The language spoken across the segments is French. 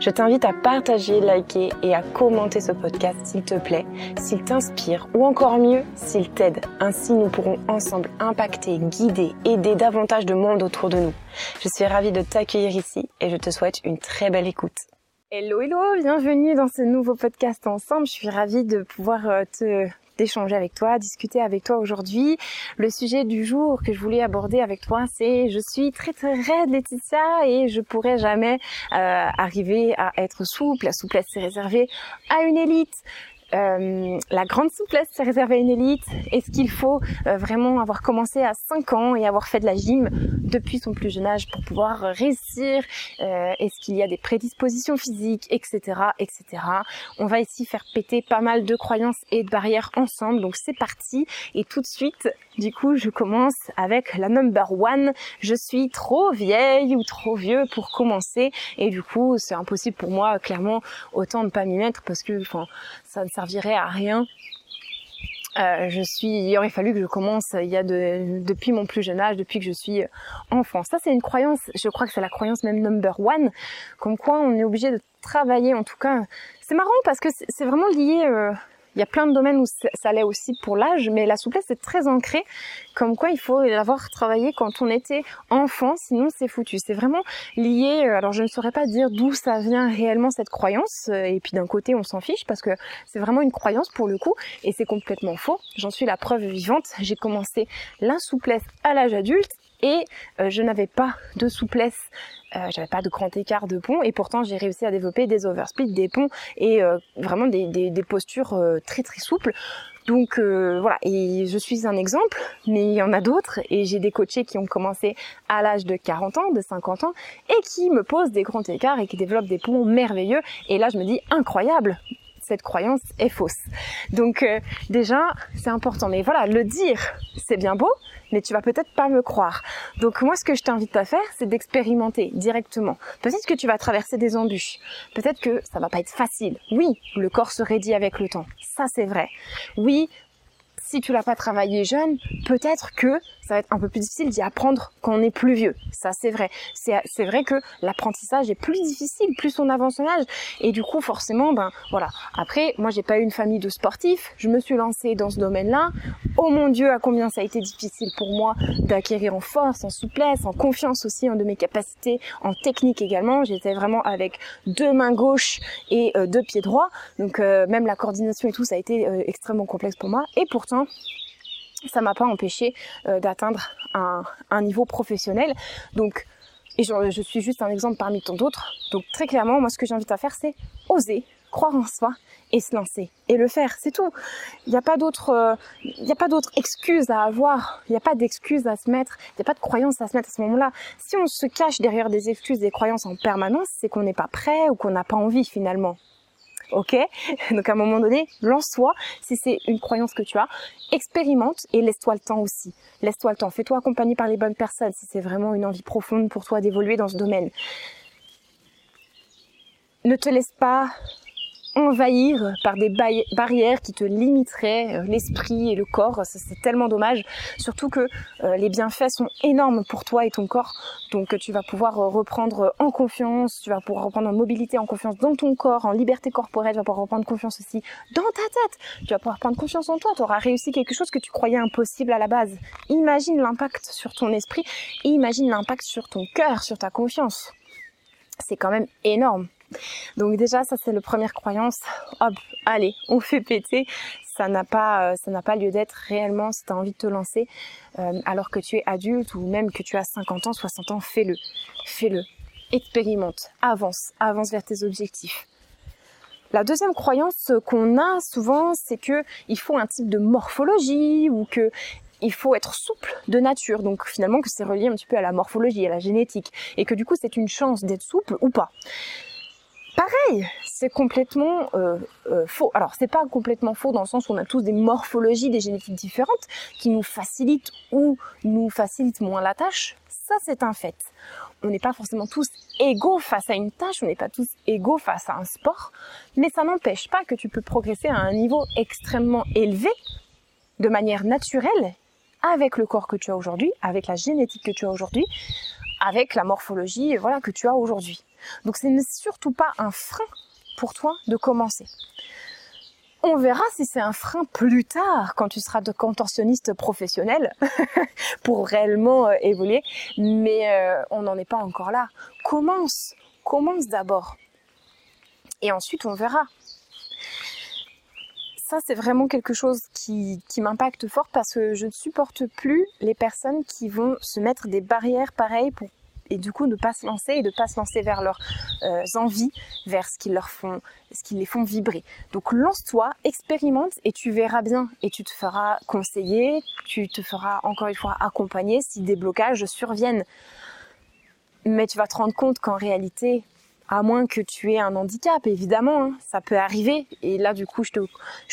Je t'invite à partager, liker et à commenter ce podcast s'il te plaît, s'il t'inspire ou encore mieux, s'il t'aide. Ainsi, nous pourrons ensemble impacter, guider, aider davantage de monde autour de nous. Je suis ravie de t'accueillir ici et je te souhaite une très belle écoute. Hello, hello, bienvenue dans ce nouveau podcast ensemble. Je suis ravie de pouvoir euh, te d'échanger avec toi, discuter avec toi aujourd'hui. Le sujet du jour que je voulais aborder avec toi, c'est je suis très très raide Laetitia et je pourrais jamais euh, arriver à être souple. La souplesse c'est réservé à une élite. Euh, la grande souplesse, c'est réservé à une élite. Est-ce qu'il faut euh, vraiment avoir commencé à 5 ans et avoir fait de la gym depuis son plus jeune âge pour pouvoir réussir? Euh, Est-ce qu'il y a des prédispositions physiques, etc., etc. On va ici faire péter pas mal de croyances et de barrières ensemble. Donc c'est parti. Et tout de suite, du coup, je commence avec la number one. Je suis trop vieille ou trop vieux pour commencer. Et du coup, c'est impossible pour moi, clairement, autant ne pas m'y mettre parce que, enfin, ça ne servirait à rien. Euh, je suis, il aurait fallu que je commence il y a de, depuis mon plus jeune âge, depuis que je suis enfant. Ça, c'est une croyance. Je crois que c'est la croyance même number one, comme quoi on est obligé de travailler. En tout cas, c'est marrant parce que c'est vraiment lié. Euh, il y a plein de domaines où ça l'est aussi pour l'âge, mais la souplesse est très ancrée, comme quoi il faut l'avoir travaillé quand on était enfant, sinon c'est foutu. C'est vraiment lié, euh, alors je ne saurais pas dire d'où ça vient réellement cette croyance, euh, et puis d'un côté on s'en fiche parce que c'est vraiment une croyance pour le coup, et c'est complètement faux. J'en suis la preuve vivante. J'ai commencé la souplesse à l'âge adulte, et euh, je n'avais pas de souplesse euh, j'avais pas de grand écart de pont et pourtant j'ai réussi à développer des oversplits, des ponts et euh, vraiment des, des, des postures euh, très très souples. Donc voilà, et je suis un exemple, mais il y en a d'autres et j'ai des coachés qui ont commencé à l'âge de 40 ans, de 50 ans et qui me posent des grands écarts et qui développent des ponts merveilleux. Et là je me dis incroyable, cette croyance est fausse. Donc déjà, c'est important. Mais voilà, le dire, c'est bien beau, mais tu vas peut-être pas me croire. Donc moi, ce que je t'invite à faire, c'est d'expérimenter directement. Peut-être que tu vas traverser des embûches. Peut-être que ça va pas être facile. Oui, le corps se raidit avec le temps. Ça, c'est vrai. Oui, si tu l'as pas travaillé jeune, peut-être que ça va être un peu plus difficile d'y apprendre quand on est plus vieux. Ça, c'est vrai. C'est vrai que l'apprentissage est plus difficile plus on avance en âge. Et du coup, forcément, ben voilà. Après, moi, j'ai pas eu une famille de sportifs. Je me suis lancée dans ce domaine-là. Oh mon Dieu, à combien ça a été difficile pour moi d'acquérir en force, en souplesse, en confiance aussi en de mes capacités, en technique également. J'étais vraiment avec deux mains gauches et euh, deux pieds droits. Donc euh, même la coordination et tout, ça a été euh, extrêmement complexe pour moi. Et pourtant, ça m'a pas empêché euh, d'atteindre un, niveau professionnel. Donc, et je, suis juste un exemple parmi tant d'autres. Donc très clairement, moi ce que j'invite à faire, c'est oser, croire en soi et se lancer et le faire. C'est tout. Il n'y a pas d'autre, euh, il excuse à avoir. Il n'y a pas d'excuse à se mettre. Il n'y a pas de croyance à se mettre à ce moment-là. Si on se cache derrière des excuses, des croyances en permanence, c'est qu'on n'est pas prêt ou qu'on n'a pas envie finalement Donc à un moment donné, lance-toi si c'est une croyance que tu as, expérimente et laisse-toi le temps aussi. Laisse-toi le temps, fais-toi accompagner par les bonnes personnes si c'est vraiment une envie profonde pour toi d'évoluer dans ce domaine. Ne te laisse pas envahir par des barrières qui te limiteraient euh, l'esprit et le corps. C'est tellement dommage. Surtout que euh, les bienfaits sont énormes pour toi et ton corps. Donc tu vas pouvoir euh, reprendre en confiance, tu vas pouvoir reprendre en mobilité, en confiance dans ton corps, en liberté corporelle, tu vas pouvoir reprendre confiance aussi dans ta tête. Tu vas pouvoir prendre confiance en toi. Tu auras réussi quelque chose que tu croyais impossible à la base. Imagine l'impact sur ton esprit imagine l'impact sur ton cœur, sur ta confiance. C'est quand même énorme. Donc déjà, ça c'est la première croyance. Hop, allez, on fait péter. ça n'a pas, pas lieu d'être réellement si tu as envie de te lancer alors que tu es adulte ou même que tu as 50 ans, 60 ans, fais-le. Fais-le. Expérimente, avance, avance vers tes objectifs. La deuxième croyance qu'on a souvent, c'est que il faut un type de morphologie ou que il faut être souple de nature. Donc finalement que c'est relié un petit peu à la morphologie, à la génétique et que du coup c'est une chance d'être souple ou pas. Pareil, c'est complètement euh, euh, faux. Alors c'est pas complètement faux dans le sens où on a tous des morphologies, des génétiques différentes qui nous facilitent ou nous facilitent moins la tâche. Ça c'est un fait on n'est pas forcément tous égaux face à une tâche, on n'est pas tous égaux face à un sport, mais ça n'empêche pas que tu peux progresser à un niveau extrêmement élevé, de manière naturelle, avec le corps que tu as aujourd'hui, avec la génétique que tu as aujourd'hui, avec la morphologie voilà, que tu as aujourd'hui. Donc ce n'est surtout pas un frein pour toi de commencer. On verra si c'est un frein plus tard quand tu seras de contorsionniste professionnel pour réellement euh, évoluer, mais euh, on n'en est pas encore là. Commence, commence d'abord. Et ensuite on verra. Ça, c'est vraiment quelque chose qui, qui m'impacte fort parce que je ne supporte plus les personnes qui vont se mettre des barrières pareilles pour et du coup ne pas se lancer et de pas se lancer vers leurs euh, envies, vers ce qui leur font, ce qui les font vibrer. Donc lance-toi, expérimente et tu verras bien et tu te feras conseiller, tu te feras encore une fois accompagner si des blocages surviennent. Mais tu vas te rendre compte qu'en réalité, à moins que tu aies un handicap, évidemment, hein, ça peut arriver. Et là, du coup, je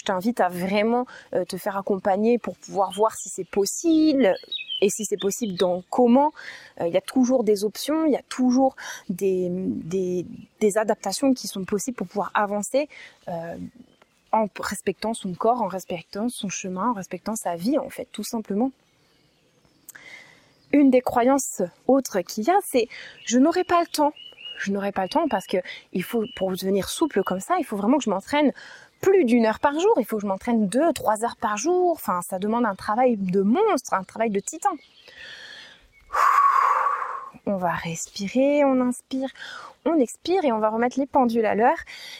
t'invite à vraiment euh, te faire accompagner pour pouvoir voir si c'est possible, et si c'est possible, dans comment. Euh, il y a toujours des options, il y a toujours des, des, adaptations qui sont possibles pour pouvoir avancer euh, en respectant son corps, en respectant son chemin, en respectant sa vie, en fait, tout simplement. Une des croyances autres qu'il y a, c'est je n'aurai pas le temps. Je n'aurai pas le temps parce que il faut, pour devenir souple comme ça, il faut vraiment que je m'entraîne plus d'une heure par jour. Il faut que je m'entraîne deux, trois heures par jour. Enfin, ça demande un travail de monstre, un travail de titan. On va respirer, on inspire, on expire et on va remettre les pendules à l'heure.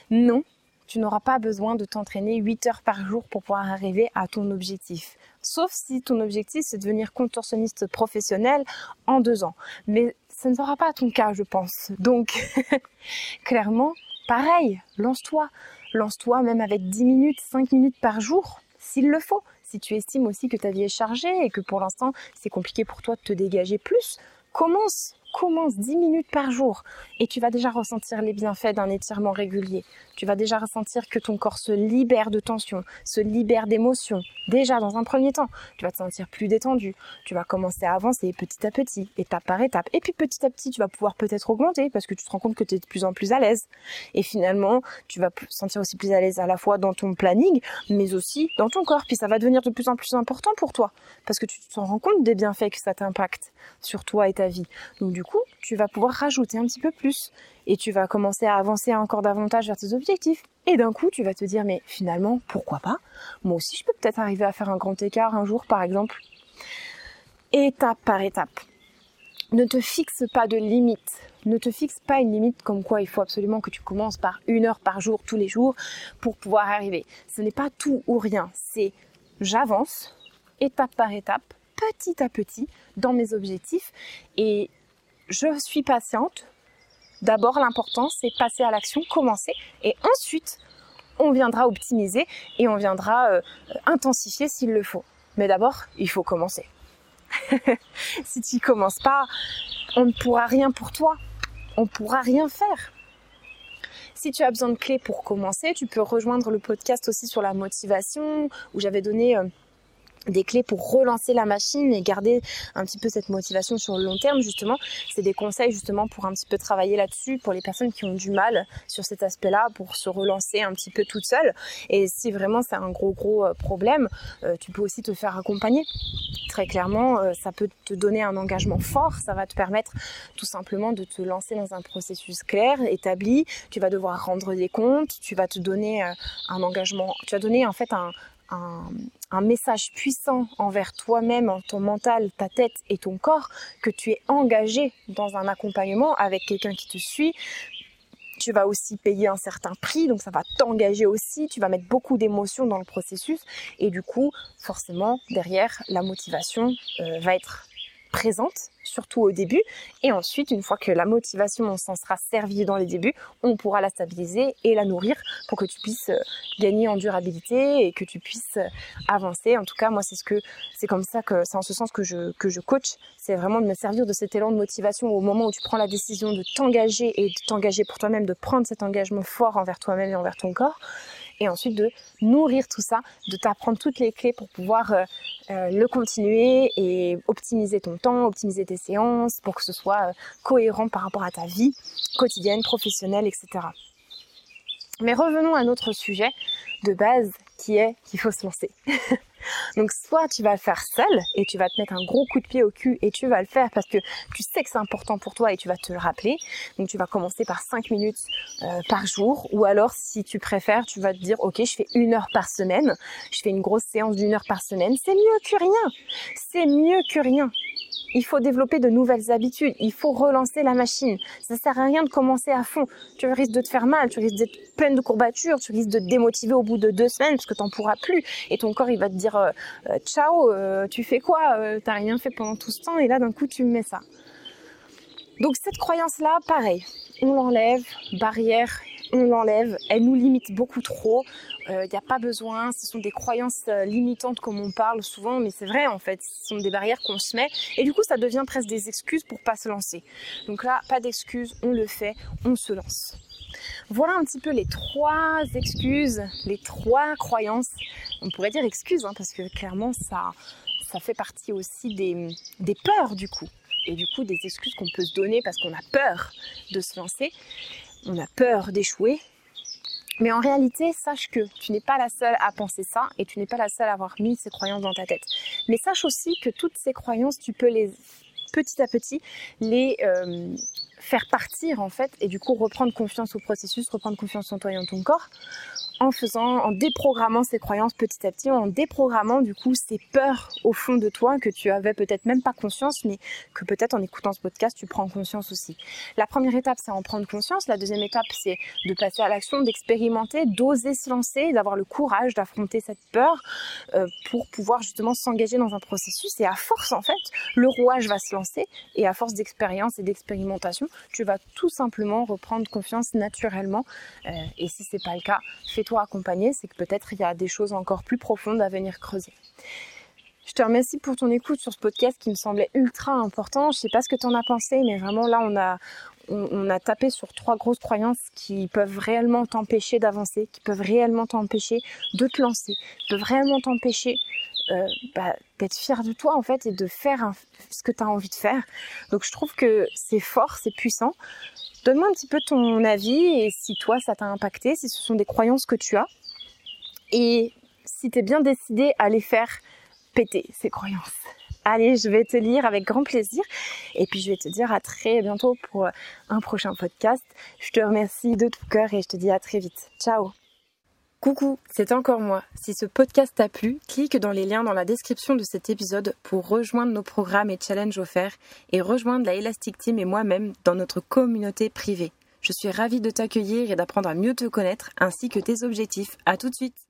Non, tu n'auras pas besoin de t'entraîner 8 heures par jour pour pouvoir arriver à ton objectif. Sauf si ton objectif c'est de devenir contorsionniste professionnel en deux ans. Mais ça ne sera pas ton cas, je pense. Donc, clairement, pareil, lance-toi. Lance-toi même avec 10 minutes, 5 minutes par jour, s'il le faut. Si tu estimes aussi que ta vie est chargée et que pour l'instant c'est compliqué pour toi de te dégager plus, commence commence 10 minutes par jour et tu vas déjà ressentir les bienfaits d'un étirement régulier. Tu vas déjà ressentir que ton corps se libère de tension, se libère d'émotions. Déjà, dans un premier temps, tu vas te sentir plus détendu. Tu vas commencer à avancer petit à petit, étape par étape. Et puis petit à petit, tu vas pouvoir peut-être augmenter parce que tu te rends compte que tu es de plus en plus à l'aise. Et finalement, tu vas te sentir aussi plus à l'aise à la fois dans ton planning, mais aussi dans ton corps. Puis ça va devenir de plus en plus important pour toi parce que tu te rends compte des bienfaits que ça t'impacte sur toi et ta vie. Du coup, tu vas pouvoir rajouter un petit peu plus et tu vas commencer à avancer encore davantage vers tes objectifs. Et d'un coup, tu vas te dire, mais finalement, pourquoi pas? Moi aussi, je peux peut-être arriver à faire un grand écart un jour, par exemple. Étape par étape. Ne te fixe pas de limite. Ne te fixe pas une limite comme quoi il faut absolument que tu commences par une heure par jour tous les jours pour pouvoir arriver. Ce n'est pas tout ou rien. C'est j'avance étape par étape, petit à petit dans mes objectifs et je suis patiente. D'abord, l'important, c'est passer à l'action, commencer, et ensuite, on viendra optimiser et on viendra euh, intensifier s'il le faut. Mais d'abord, il faut commencer. si tu commences pas, on ne pourra rien pour toi. On ne pourra rien faire. Si tu as besoin de clés pour commencer, tu peux rejoindre le podcast aussi sur la motivation où j'avais donné euh, des clés pour relancer la machine et garder un petit peu cette motivation sur le long terme justement. C'est des conseils justement pour un petit peu travailler là-dessus pour les personnes qui ont du mal sur cet aspect-là pour se relancer un petit peu toute seule. Et si vraiment c'est un gros gros euh, problème euh, tu peux aussi te faire accompagner. Très clairement euh, ça peut te donner un engagement fort. Ça va te permettre tout simplement de te lancer dans un processus clair établi. Tu vas devoir rendre des comptes. Tu vas te donner un engagement. Tu vas donner en fait un, un, message puissant envers toi-même, ton mental, ta tête et ton corps, que tu es engagé dans un accompagnement avec quelqu'un qui te suit, tu vas aussi payer un certain prix, donc ça va t'engager aussi, tu vas mettre beaucoup d'émotions dans le processus. Et du coup, forcément, derrière, la motivation euh, va être présente, surtout au début. Et ensuite, une fois que la motivation s'en sera servie dans les débuts, on pourra la stabiliser et la nourrir pour que tu puisses euh, gagner en durabilité et que tu puisses euh, avancer. En tout cas, moi, c'est ce que c'est comme ça que c'est en ce sens que je que je coach. C'est vraiment de me servir de cet élan de motivation au moment où tu prends la décision de t'engager et de t'engager pour toi-même, de prendre cet engagement fort envers toi-même et envers ton corps et ensuite de nourrir tout ça, de t'apprendre toutes les clés pour pouvoir euh, euh, le continuer et optimiser ton temps, optimiser tes séances pour que ce soit euh, cohérent par rapport à ta vie quotidienne, professionnelle, etc. Mais revenons à notre sujet de base qui est qu'il faut se lancer. Donc soit tu vas le faire seul et tu vas te mettre un gros coup de pied au cul et tu vas le faire parce que tu sais que c'est important pour toi et tu vas te le rappeler. Donc tu vas commencer par 5 minutes euh, par jour ou alors si tu préfères tu vas te dire ok je fais une heure par semaine, je fais une grosse séance d'une heure par semaine. C'est mieux que rien. C'est mieux que rien il faut développer de nouvelles habitudes, il faut relancer la machine. Ça sert à rien de commencer à fond. Tu risques de te faire mal, tu risques d'être pleine de courbatures, tu risques de te démotiver au bout de deux semaines parce que t'en pourras plus. Et ton corps il va te dire euh, euh, ciao, euh, tu fais quoi T'as rien fait pendant tout ce temps. Et là d'un coup tu me mets ça. Donc cette croyance là, pareil, on l'enlève, barrière, on l'enlève, elle nous limite beaucoup trop. Il euh, n'y a pas besoin, ce sont des croyances euh, limitantes comme on parle souvent, mais c'est vrai en fait, ce sont des barrières qu'on se met et du coup ça devient presque des excuses pour pas se lancer. Donc là, pas d'excuses, on le fait, on se lance. Voilà un petit peu les trois excuses, les trois croyances. On pourrait dire excuses hein, parce que clairement ça, ça fait partie aussi des, des peurs du coup et du coup des excuses qu'on peut se donner parce qu'on a peur de se lancer, on a peur d'échouer mais en réalité, sache que tu n'es pas la seule à penser ça et tu n'es pas la seule à avoir mis ces croyances dans ta tête. Mais sache aussi que toutes ces croyances, tu peux les petit à petit les euh, faire partir en fait et du coup reprendre confiance au processus, reprendre confiance en toi et en ton corps en faisant, en déprogrammant ces croyances petit à petit, en déprogrammant du coup ces peurs au fond de toi que tu avais peut-être même pas conscience, mais que peut-être en écoutant ce podcast tu prends conscience aussi. La première étape c'est en prendre conscience, la deuxième étape c'est de passer à l'action, d'expérimenter, d'oser se lancer, d'avoir le courage d'affronter cette peur euh, pour pouvoir justement s'engager dans un processus. Et à force en fait le rouage va se lancer. Et à force d'expérience et d'expérimentation tu vas tout simplement reprendre confiance naturellement. Euh, et si c'est pas le cas fais accompagner, c'est que peut-être il y a des choses encore plus profondes à venir creuser. Je te remercie pour ton écoute sur ce podcast qui me semblait ultra important. Je sais pas ce que tu en as pensé, mais vraiment là, on a, on, a tapé sur trois grosses croyances qui peuvent réellement t'empêcher d'avancer, qui peuvent réellement t'empêcher de te lancer, peuvent réellement t'empêcher euh, bah, d'être fier de toi en fait et de faire ce que tu as envie de faire. Donc je trouve que c'est fort, c'est puissant. Donne-moi un petit peu ton avis et si toi ça t'a impacté, si ce sont des croyances que tu as et si tu es bien décidé à les faire péter ces croyances. Allez, je vais te lire avec grand plaisir et puis je vais te dire à très bientôt pour un prochain podcast. Je te remercie de tout cœur et je te dis à très vite. Ciao Coucou, c'est encore moi. Si ce podcast t'a plu, clique dans les liens dans la description de cet épisode pour rejoindre nos programmes et challenges offerts et rejoindre la Elastic Team et moi-même dans notre communauté privée. Je suis ravie de t'accueillir et d'apprendre à mieux te connaître ainsi que tes objectifs. À tout de suite!